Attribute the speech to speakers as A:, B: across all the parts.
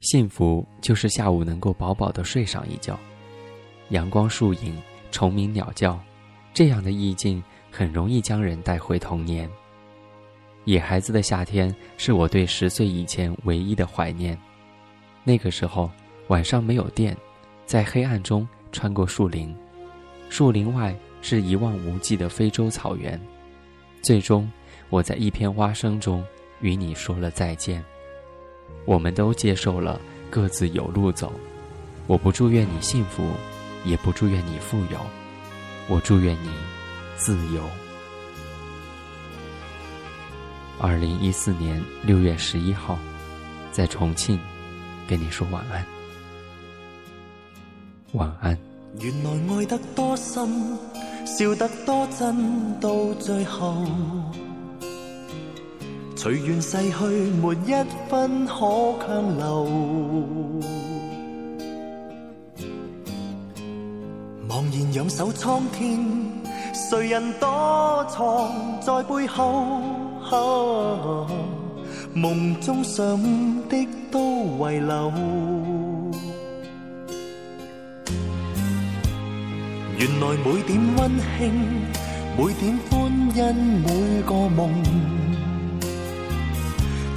A: 幸福就是下午能够饱饱的睡上一觉，阳光树影，虫鸣鸟叫，这样的意境很容易将人带回童年。野孩子的夏天是我对十岁以前唯一的怀念。那个时候晚上没有电，在黑暗中穿过树林，树林外是一望无际的非洲草原。最终，我在一片蛙声中与你说了再见。我们都接受了各自有路走，我不祝愿你幸福，也不祝愿你富有，我祝愿你自由。二零一四年六月十一号，在重庆，跟你说晚安，晚安。
B: 原来爱得多深，笑得多真，到最后。随缘逝去，没一分可强留。茫然仰首苍天，谁人躲藏在背后？梦中想的都遗留。原来每点温馨，每点欢欣，每个梦。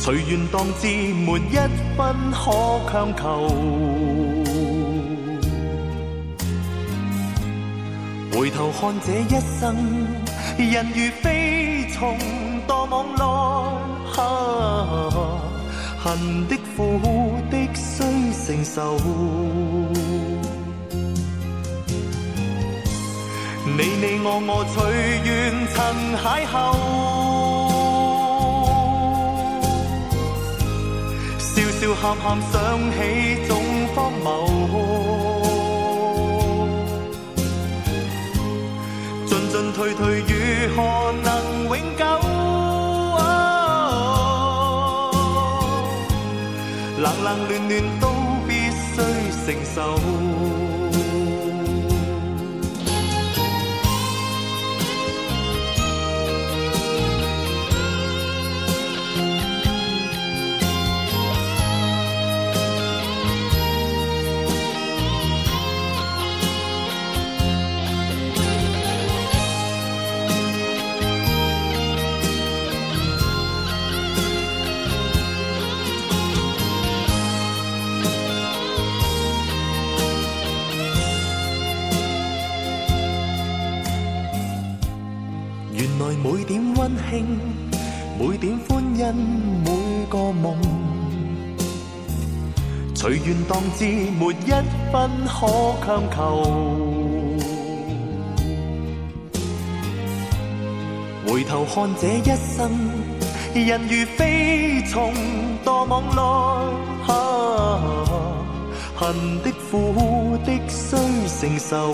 B: 随缘当至，没一分可强求。回头看这一生，人如飞虫，堕网内，恨的苦的须承受。你你我我，随缘曾邂逅。笑喊喊想起总荒谬，进进退退如何能永久？冷冷暖暖都必须承受。来每点温馨，每点欢欣，每个梦，随缘当至，没一分可强求。回头看这一生，人如飞虫堕网内，恨的苦的须承受。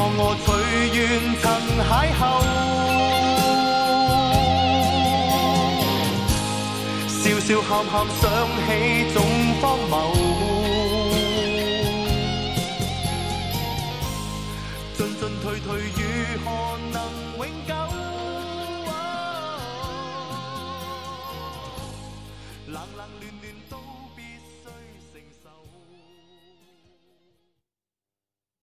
B: 我我随缘曾邂逅，笑笑喊喊想起总荒谬，进进退退如何能永久？冷冷暖暖。